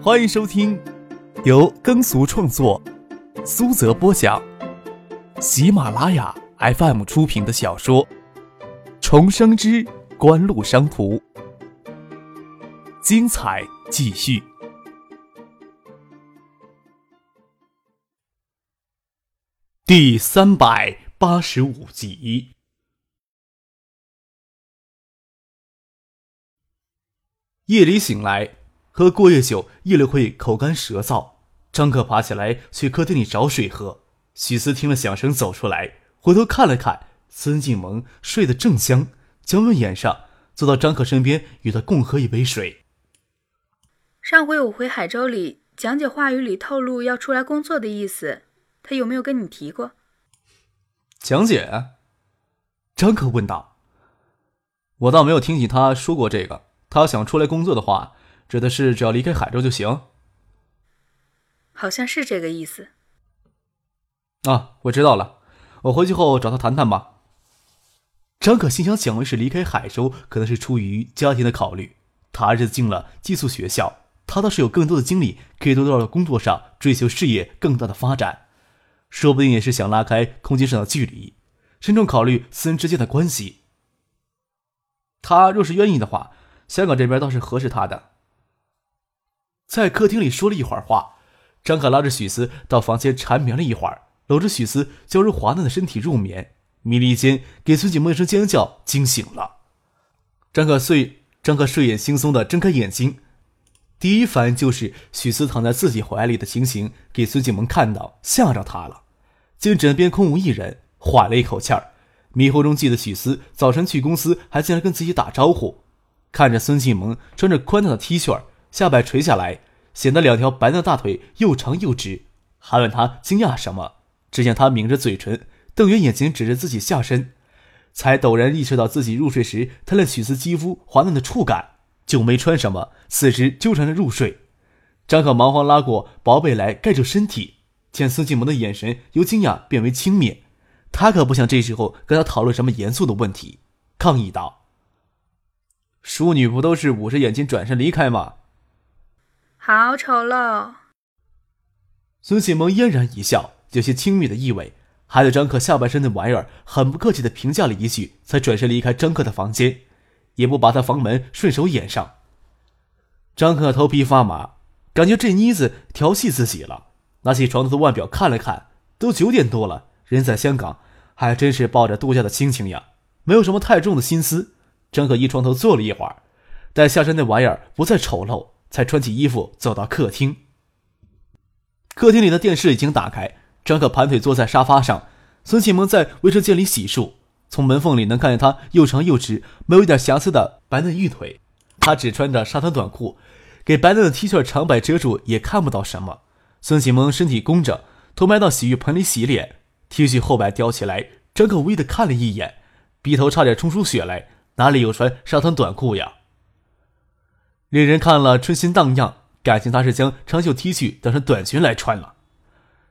欢迎收听由耕俗创作、苏泽播讲、喜马拉雅 FM 出品的小说《重生之官路商途》，精彩继续，第三百八十五集。夜里醒来。喝过夜酒，夜里会口干舌燥。张克爬起来去客厅里找水喝。许思听了响声走出来，回头看了看，孙静萌睡得正香，将门掩上，坐到张克身边，与他共喝一杯水。上回我回海州里，讲解话语里透露要出来工作的意思，他有没有跟你提过？讲解？张克问道。我倒没有听见他说过这个。他想出来工作的话。指的是只要离开海州就行，好像是这个意思。啊，我知道了，我回去后找他谈谈吧。张可心想，蒋卫是离开海州可能是出于家庭的考虑，他儿子进了寄宿学校，他倒是有更多的精力可以投到工作上，追求事业更大的发展，说不定也是想拉开空间上的距离，慎重考虑私人之间的关系。他若是愿意的话，香港这边倒是合适他的。在客厅里说了一会儿话，张可拉着许思到房间缠绵了一会儿，搂着许思娇柔滑嫩的身体入眠。迷离间，给孙景梦一声尖叫惊醒了。张可睡，张可睡眼惺忪的睁开眼睛，第一反应就是许思躺在自己怀里的情形给孙景萌看到，吓着他了。见枕边空无一人，缓了一口气儿。迷糊中记得许思早晨去公司还进来跟自己打招呼，看着孙静萌穿着宽大的 T 恤。下摆垂下来，显得两条白嫩大腿又长又直。还问他惊讶什么？只见他抿着嘴唇，瞪圆眼睛，指着自己下身，才陡然意识到自己入睡时贪恋许思肌肤滑嫩的触感，就没穿什么，四肢纠缠着入睡。张可忙慌拉过薄被来盖住身体，见孙静萌的眼神由惊讶变为轻蔑，他可不想这时候跟他讨论什么严肃的问题，抗议道：“淑女不都是捂着眼睛转身离开吗？”好丑陋！孙启萌嫣然一笑，有些轻蔑的意味，还对张克下半身的玩意儿很不客气的评价了一句，才转身离开张克的房间，也不把他房门顺手掩上。张克头皮发麻，感觉这妮子调戏自己了。拿起床头的腕表看了看，都九点多了，人在香港，还真是抱着度假的心情呀，没有什么太重的心思。张克依床头坐了一会儿，待下身那玩意儿不再丑陋。才穿起衣服走到客厅。客厅里的电视已经打开，张可盘腿坐在沙发上，孙启萌在卫生间里洗漱，从门缝里能看见他又长又直、没有一点瑕疵的白嫩玉腿。他只穿着沙滩短裤，给白嫩的 T 恤长摆遮住，也看不到什么。孙启萌身体弓着，头埋到洗浴盆里洗脸，T 恤后摆叼起来，张可无意的看了一眼，鼻头差点冲出血来，哪里有穿沙滩短裤呀？令人看了春心荡漾，感情他是将长袖 T 恤当成短裙来穿了。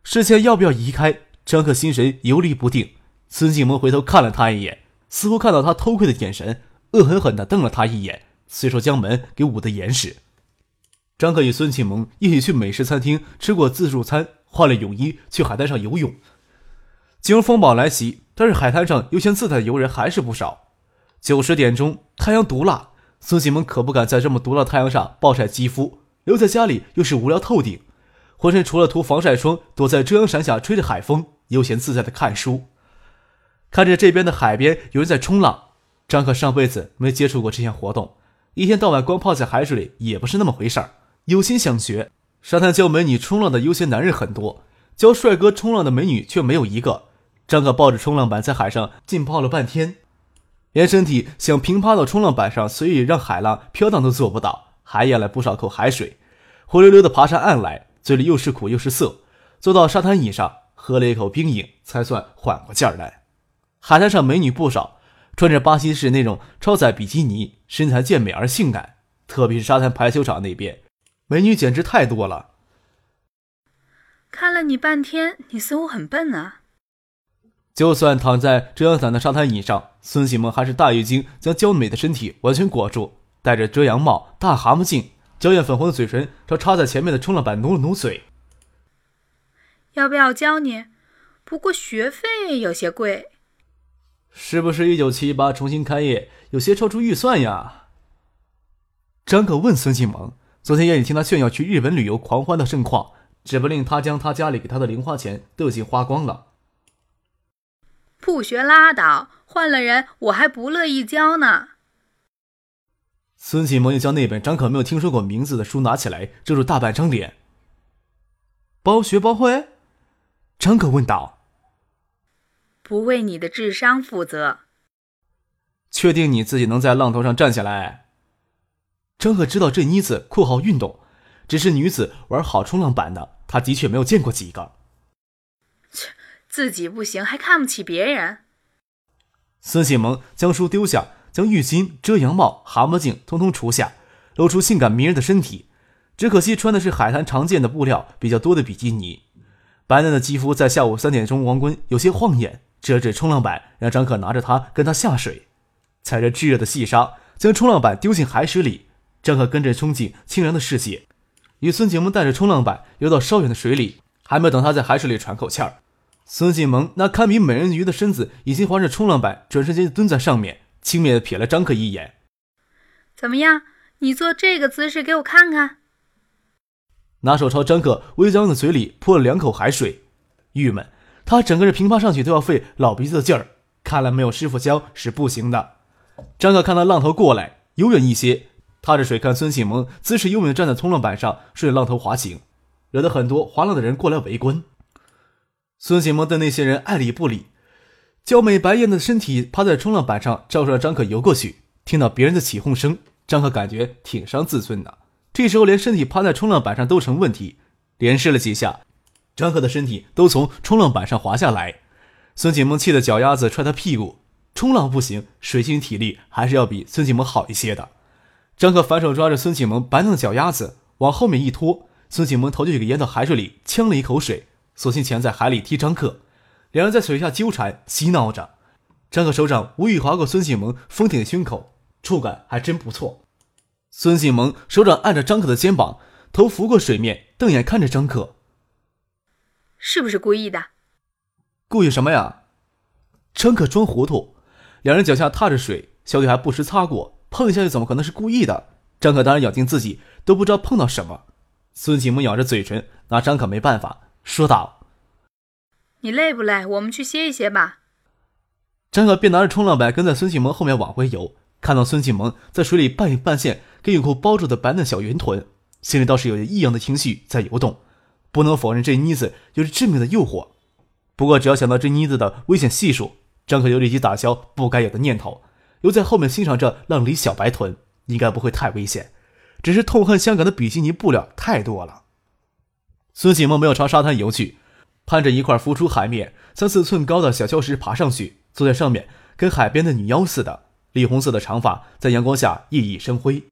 视线要不要移开？张克心神游离不定。孙静萌回头看了他一眼，似乎看到他偷窥的眼神，恶狠狠地瞪了他一眼，随手将门给捂得严实。张克与孙庆萌一起去美食餐厅吃过自助餐，换了泳衣去海滩上游泳。今儿风暴来袭，但是海滩上悠闲自在的游人还是不少。九十点钟，太阳毒辣。孙启萌可不敢在这么毒辣的太阳上暴晒肌肤，留在家里又是无聊透顶，浑身除了涂防晒霜，躲在遮阳伞下吹着海风，悠闲自在的看书。看着这边的海边有人在冲浪，张可上辈子没接触过这项活动，一天到晚光泡在海水里也不是那么回事儿。有心想学，沙滩教美女冲浪的悠闲男人很多，教帅哥冲浪的美女却没有一个。张可抱着冲浪板在海上浸泡了半天。连身体想平趴到冲浪板上随意让海浪飘荡都做不到，还咽了不少口海水，灰溜溜的爬上岸来，嘴里又是苦又是涩。坐到沙滩椅上，喝了一口冰饮，才算缓过劲儿来。海滩上美女不少，穿着巴西式那种超载比基尼，身材健美而性感。特别是沙滩排球场那边，美女简直太多了。看了你半天，你似乎很笨啊。就算躺在遮阳伞的沙滩椅上，孙启萌还是大浴巾将娇美的身体完全裹住，戴着遮阳帽、大蛤蟆镜，娇艳粉红的嘴唇朝插在前面的冲浪板努了努嘴。要不要教你？不过学费有些贵。是不是一九七八重新开业，有些超出预算呀？张可问孙启萌：“昨天夜里听他炫耀去日本旅游狂欢的盛况，指不定他将他家里给他的零花钱都已经花光了。”不学拉倒，换了人我还不乐意教呢。孙启萌又将那本张可没有听说过名字的书拿起来，遮住大半张脸。包学包会？张可问道。不为你的智商负责。确定你自己能在浪头上站起来？张可知道这妮子酷好运动，只是女子玩好冲浪板的，他的确没有见过几个。自己不行还看不起别人。孙启萌将书丢下。将浴巾、遮阳帽、蛤蟆镜通通除下，露出性感迷人的身体。只可惜穿的是海滩常见的布料比较多的比基尼，白嫩的肌肤在下午三点钟黄昏有些晃眼。遮着冲浪板，让张可拿着它跟他下水，踩着炙热的细沙，将冲浪板丢进海水里。张可跟着冲进清凉的世界，与孙景萌带着冲浪板游到稍远的水里。还没等他在海水里喘口气儿，孙景萌那堪比美人鱼的身子已经划着冲浪板，转身间就蹲在上面。轻蔑的瞥了张克一眼，怎么样？你做这个姿势给我看看。拿手朝张克微张的嘴里泼了两口海水，郁闷，他整个人平趴上去都要费老鼻子的劲儿，看来没有师傅教是不行的。张克看到浪头过来，游远一些，踏着水看孙启萌姿势优美的站在冲浪板上，顺着浪头滑行，惹得很多划浪的人过来围观。孙启萌对那些人爱理不理。娇美白艳的身体趴在冲浪板上，照着张可游过去。听到别人的起哄声，张可感觉挺伤自尊的。这时候连身体趴在冲浪板上都成问题，连试了几下，张可的身体都从冲浪板上滑下来。孙启萌气得脚丫子踹他屁股。冲浪不行，水性体力还是要比孙启萌好一些的。张可反手抓着孙启萌白嫩的脚丫子往后面一拖，孙启萌头就给淹到海水里，呛了一口水，索性潜在海里踢张克。两人在水下纠缠嬉闹着，张克手掌无意划过孙庆萌丰挺的胸口，触感还真不错。孙庆萌手掌按着张可的肩膀，头浮过水面，瞪眼看着张可：“是不是故意的？故意什么呀？”张可装糊涂。两人脚下踏着水，小腿还不时擦过，碰一下又怎么可能是故意的？张可当然咬定自己都不知道碰到什么。孙启萌咬着嘴唇，拿张可没办法，说道。你累不累？我们去歇一歇吧。张可便拿着冲浪板跟在孙启萌后面往回游，看到孙启萌在水里半隐半现，跟泳裤包住的白嫩小圆臀，心里倒是有些异样的情绪在游动。不能否认这妮子有着致命的诱惑，不过只要想到这妮子的危险系数，张可就立即打消不该有的念头，留在后面欣赏着浪里小白臀，应该不会太危险。只是痛恨香港的比基尼布料太多了。孙启萌没有朝沙滩游去。攀着一块浮出海面三四寸高的小礁石爬上去，坐在上面，跟海边的女妖似的。栗红色的长发在阳光下熠熠生辉。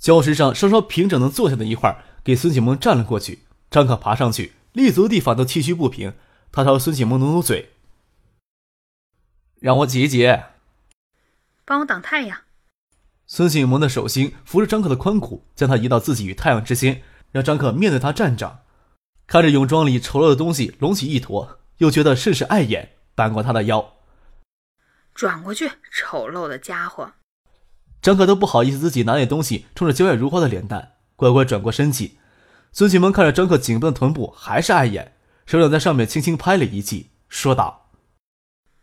礁石上稍稍平整能坐下的一块，给孙启萌站了过去。张可爬上去，立足的地方都崎岖不平。他朝孙启萌努努嘴，让我挤一挤，帮我挡太阳。孙启萌的手心扶着张克的髋骨，将他移到自己与太阳之间，让张克面对他站着。看着泳装里丑陋的东西隆起一坨，又觉得甚是碍眼，扳过他的腰，转过去。丑陋的家伙，张可都不好意思自己拿点东西冲着娇艳如花的脸蛋，乖乖转过身去。孙启萌看着张可紧绷的臀部，还是碍眼，手掌在上面轻轻拍了一记，说道：“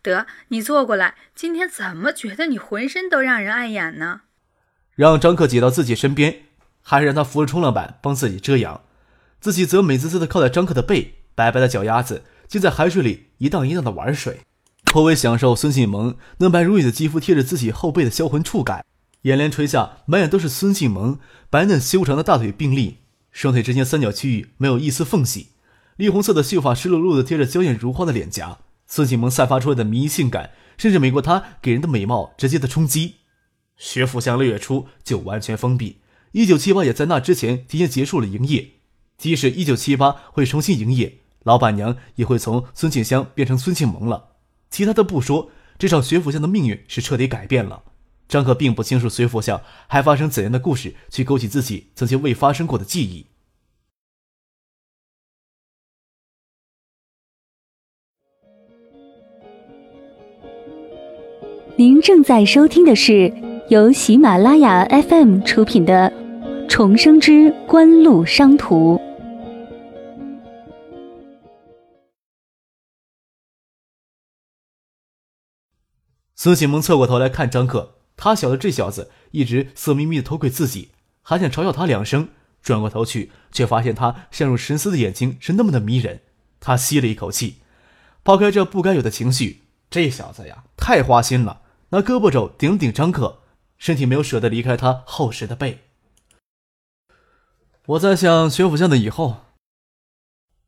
得，你坐过来。今天怎么觉得你浑身都让人碍眼呢？”让张可挤到自己身边，还是让他扶着冲浪板帮自己遮阳。自己则美滋滋地靠在张克的背，白白的脚丫子竟在海水里一荡一荡的玩水，颇为享受。孙庆萌嫩白如玉的肌肤贴着自己后背的销魂触感，眼帘垂下，满眼都是孙庆萌白嫩修长的大腿并立，双腿之间三角区域没有一丝缝隙，栗红色的秀发湿漉漉的贴着娇艳如花的脸颊。孙庆萌散发出来的迷性感，甚至美过她给人的美貌直接的冲击。学府巷六月初就完全封闭，一九七八也在那之前提前结束了营业。即使一九七八会重新营业，老板娘也会从孙庆香变成孙庆萌了。其他的不说，这场学府巷的命运是彻底改变了。张可并不清楚随府巷还发生怎样的故事，去勾起自己曾经未发生过的记忆。您正在收听的是由喜马拉雅 FM 出品的《重生之官路商途》。孙启蒙侧过头来看张克，他晓得这小子一直色眯眯的偷窥自己，还想嘲笑他两声。转过头去，却发现他陷入沉思的眼睛是那么的迷人。他吸了一口气，抛开这不该有的情绪，这小子呀，太花心了。拿胳膊肘顶顶张克，身体没有舍得离开他厚实的背。我在想学府巷的以后。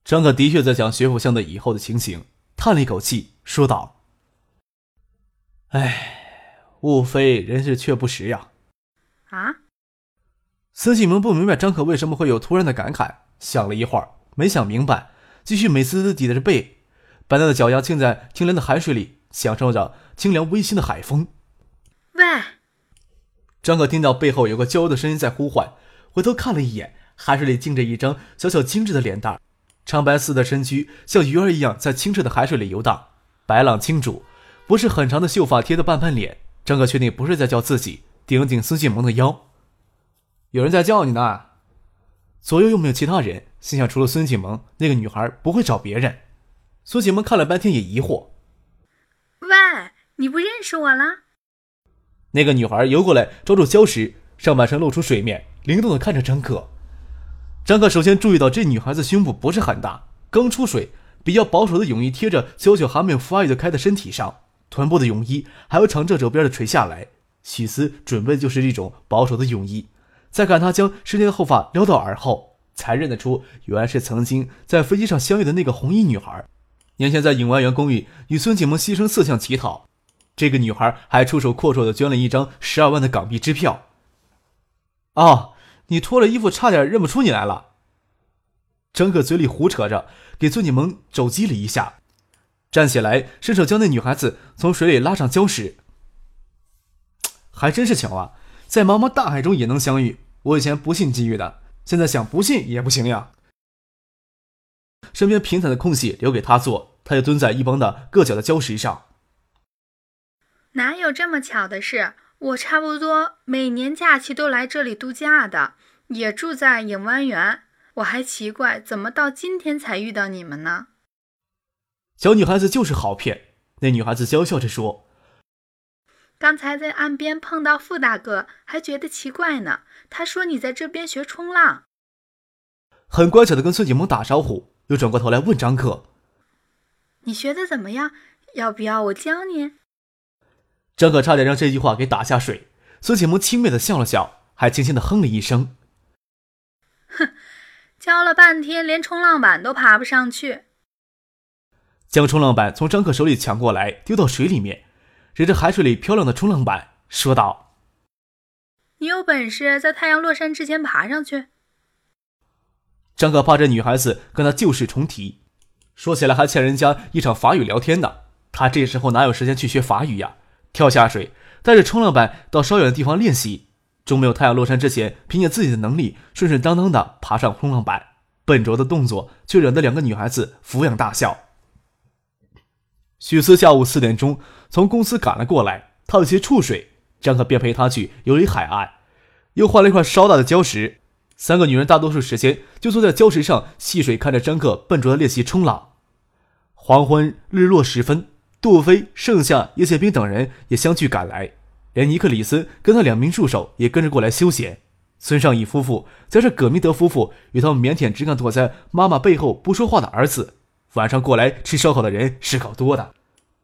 张可的确在想学府巷的以后的情形，叹了一口气，说道：“哎，物非人是却不识呀。”啊？孙启明不明白张可为什么会有突然的感慨，想了一会儿，没想明白，继续美滋滋抵着背，白嫩的脚丫浸在清凉的海水里。享受着清凉微醺的海风。喂，张可听到背后有个娇柔的声音在呼唤，回头看了一眼，海水里浸着一张小小精致的脸蛋，长白似的身躯像鱼儿一样在清澈的海水里游荡，白浪清楚，不是很长的秀发贴的半半脸。张可确定不是在叫自己，顶了顶孙继萌的腰。有人在叫你呢，左右又没有其他人，心想除了孙启萌，那个女孩不会找别人。孙启萌看了半天也疑惑。喂，你不认识我了？那个女孩游过来，抓住礁石，上半身露出水面，灵动的看着张克。张克首先注意到这女孩子胸部不是很大，刚出水，比较保守的泳衣贴着娇小还没有发育的开的身体上，臀部的泳衣还有长这肘边的垂下来，许思准备的就是这种保守的泳衣。再看她将湿淋的后发撩到耳后，才认得出原来是曾经在飞机上相遇的那个红衣女孩。年前在影湾园公寓与孙启萌牺牲色相乞讨，这个女孩还出手阔绰的捐了一张十二万的港币支票。哦，你脱了衣服差点认不出你来了。张可嘴里胡扯着，给孙启萌肘击了一下，站起来伸手将那女孩子从水里拉上礁石。还真是巧啊，在茫茫大海中也能相遇。我以前不信机遇的，现在想不信也不行呀。身边平坦的空隙留给他坐。他就蹲在一旁的硌脚的礁石上。哪有这么巧的事？我差不多每年假期都来这里度假的，也住在影湾园。我还奇怪，怎么到今天才遇到你们呢？小女孩子就是好骗。那女孩子娇笑着说：“刚才在岸边碰到傅大哥，还觉得奇怪呢。他说你在这边学冲浪。”很乖巧的跟孙景萌打招呼，又转过头来问张克。你学的怎么样？要不要我教你？张可差点让这句话给打下水。孙启萌轻蔑的笑了笑，还轻轻的哼了一声：“哼，教了半天，连冲浪板都爬不上去。”将冲浪板从张克手里抢过来，丢到水里面，指着海水里漂亮的冲浪板，说道：“你有本事在太阳落山之前爬上去。”张可怕这女孩子跟他旧事重提。说起来还欠人家一场法语聊天呢，他这时候哪有时间去学法语呀？跳下水，带着冲浪板到稍远的地方练习，终没有太阳落山之前，凭借自己的能力顺顺当当的爬上冲浪板，笨拙的动作却惹得两个女孩子俯仰大笑。许思下午四点钟从公司赶了过来，他有些触水，张可便陪他去游离海岸，又换了一块稍大的礁石，三个女人大多数时间就坐在礁石上戏水，看着张克笨拙的练习冲浪。黄昏日落时分，杜飞、盛夏、叶宪兵等人也相继赶来，连尼克里森跟他两名助手也跟着过来休闲。孙尚义夫妇加上葛明德夫妇与他们腼腆只敢躲在妈妈背后不说话的儿子，晚上过来吃烧烤的人是够多的。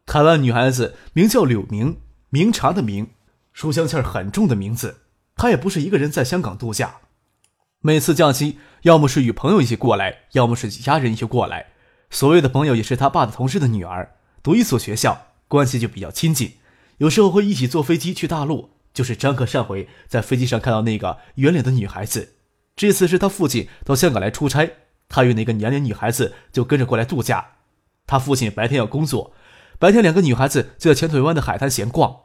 台湾女孩子名叫柳明，明茶的明，书香气儿很重的名字。她也不是一个人在香港度假，每次假期要么是与朋友一起过来，要么是几家人一起过来。所谓的朋友也是他爸的同事的女儿，读一所学校，关系就比较亲近。有时候会一起坐飞机去大陆。就是张克上回在飞机上看到那个圆脸的女孩子，这次是他父亲到香港来出差，他与那个年龄女孩子就跟着过来度假。他父亲白天要工作，白天两个女孩子就在前腿湾的海滩闲逛。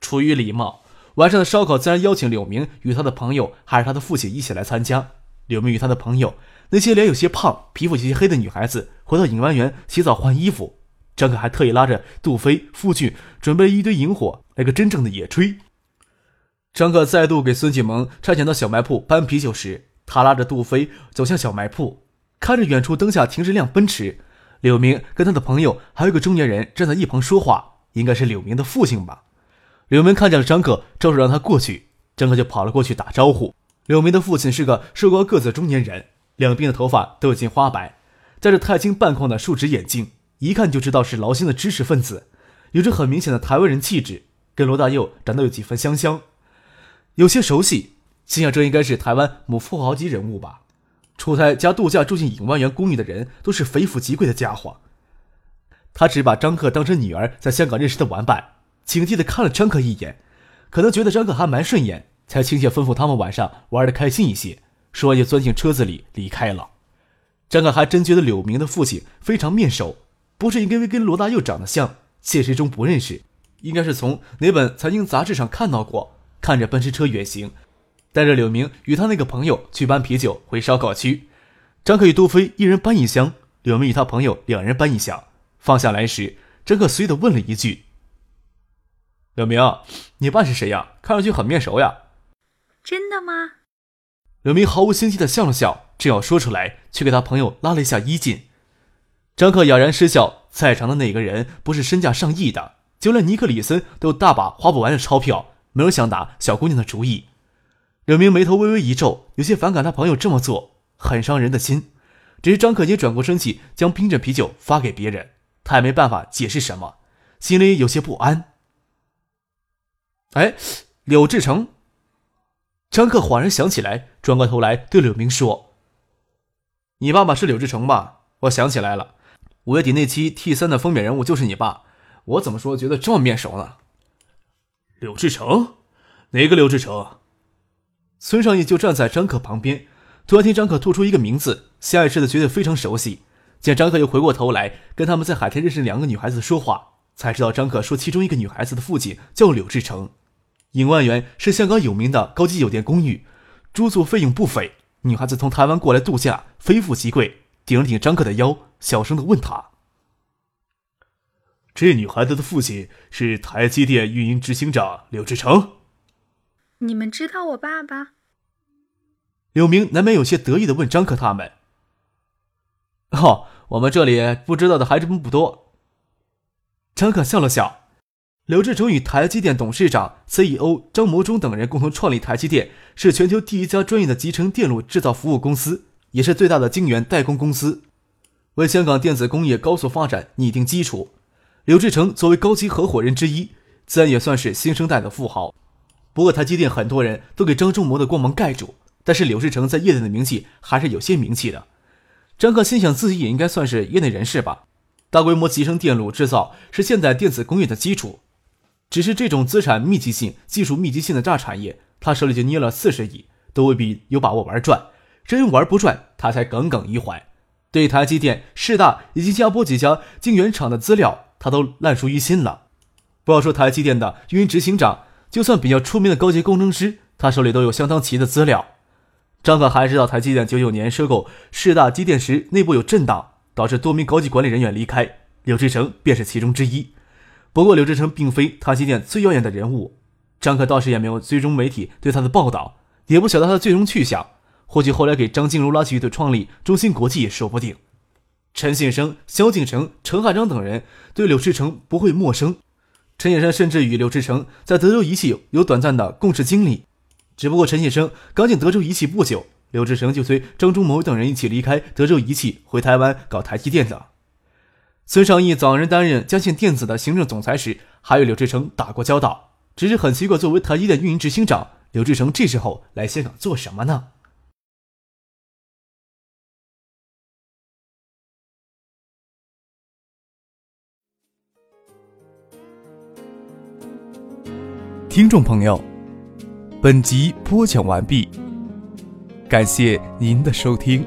出于礼貌，晚上的烧烤自然邀请柳明与他的朋友，还是他的父亲一起来参加。柳明与他的朋友，那些脸有些胖、皮肤有些黑的女孩子，回到影湾园洗澡换衣服。张可还特意拉着杜飞、傅俊，准备了一堆萤火，来个真正的野炊。张可再度给孙启蒙差遣到小卖铺搬啤酒时，他拉着杜飞走向小卖铺，看着远处灯下停着辆奔驰，柳明跟他的朋友还有个中年人站在一旁说话，应该是柳明的父亲吧。柳明看见了张可，招手让他过去，张可就跑了过去打招呼。柳明的父亲是个瘦高个子中年人，两鬓的头发都已经花白，戴着钛金半框的树脂眼镜，一看就知道是劳心的知识分子，有着很明显的台湾人气质，跟罗大佑长得有几分相像。有些熟悉，心想这应该是台湾某富豪级人物吧。出差加度假住进影湾园公寓的人都是非富即贵的家伙。他只把张克当成女儿在香港认识的玩伴，警惕地看了张克一眼，可能觉得张克还蛮顺眼，才亲切吩咐他们晚上玩的开心一些。说完就钻进车子里离开了。张克还真觉得柳明的父亲非常面熟，不是因为跟罗大佑长得像，现实中不认识，应该是从哪本财经杂志上看到过。看着奔驰车远行，带着柳明与他那个朋友去搬啤酒回烧烤区。张克与杜飞一人搬一箱，柳明与他朋友两人搬一箱。放下来时，张克随意的问了一句：“柳明，你爸是谁呀？看上去很面熟呀。”“真的吗？”柳明毫无心机的笑了笑，正要说出来，却给他朋友拉了一下衣襟。张克哑然失笑，在场的哪个人不是身价上亿的？就连尼克里森都有大把花不完的钞票。没有想打小姑娘的主意，柳明眉头微微一皱，有些反感他朋友这么做，很伤人的心。只是张可杰转过身去，将冰镇啤酒发给别人，他也没办法解释什么，心里有些不安。哎，柳志成，张克恍然想起来，转过头来对柳明说：“你爸爸是柳志成吧？我想起来了，五月底那期 T 三的封面人物就是你爸，我怎么说觉得这么面熟呢？”柳志成，哪个柳志成？孙尚义就站在张可旁边，突然听张可吐出一个名字，下意识的觉得非常熟悉。见张可又回过头来跟他们在海天认识两个女孩子说话，才知道张可说其中一个女孩子的父亲叫柳志成。影万园是香港有名的高级酒店公寓，住宿费用不菲。女孩子从台湾过来度假，非富即贵。顶了顶张可的腰，小声的问他。这女孩子的父亲是台积电运营执行长柳志成。你们知道我爸爸？柳明难免有些得意的问张克他们：“哦，我们这里不知道的还真不多。”张克笑了笑。柳志成与台积电董事长、CEO 张谋忠等人共同创立台积电，是全球第一家专业的集成电路制造服务公司，也是最大的晶圆代工公司，为香港电子工业高速发展拟定基础。柳志成作为高级合伙人之一，自然也算是新生代的富豪。不过台积电很多人都给张忠谋的光芒盖住，但是柳志成在业内的名气还是有些名气的。张克心想自己也应该算是业内人士吧。大规模集成电路制造是现代电子工业的基础，只是这种资产密集性、技术密集性的大产业，他手里就捏了四十亿，都未必有把握玩转。真玩不转，他才耿耿于怀。对台积电、世大以及加波几家晶圆厂的资料。他都烂熟于心了。不要说台积电的运营执行长，就算比较出名的高级工程师，他手里都有相当齐的资料。张可还知道台积电九九年收购世大机电时，内部有震荡，导致多名高级管理人员离开，柳志成便是其中之一。不过柳志成并非台积电最耀眼的人物，张可倒是也没有追踪媒体对他的报道，也不晓得他的最终去向。或许后来给张静茹拉去的创立中芯国际也说不定。陈信生、萧敬成、陈汉章等人对柳志成不会陌生。陈先生甚至与刘志成在德州仪器有短暂的共事经历。只不过陈先生刚进德州仪器不久，刘志成就随张忠谋等人一起离开德州仪器，回台湾搞台积电的。孙尚义早年担任嘉信电子的行政总裁时，还与刘志成打过交道。只是很奇怪，作为台积电运营执行长，刘志成这时候来香港做什么呢？听众朋友，本集播讲完毕，感谢您的收听。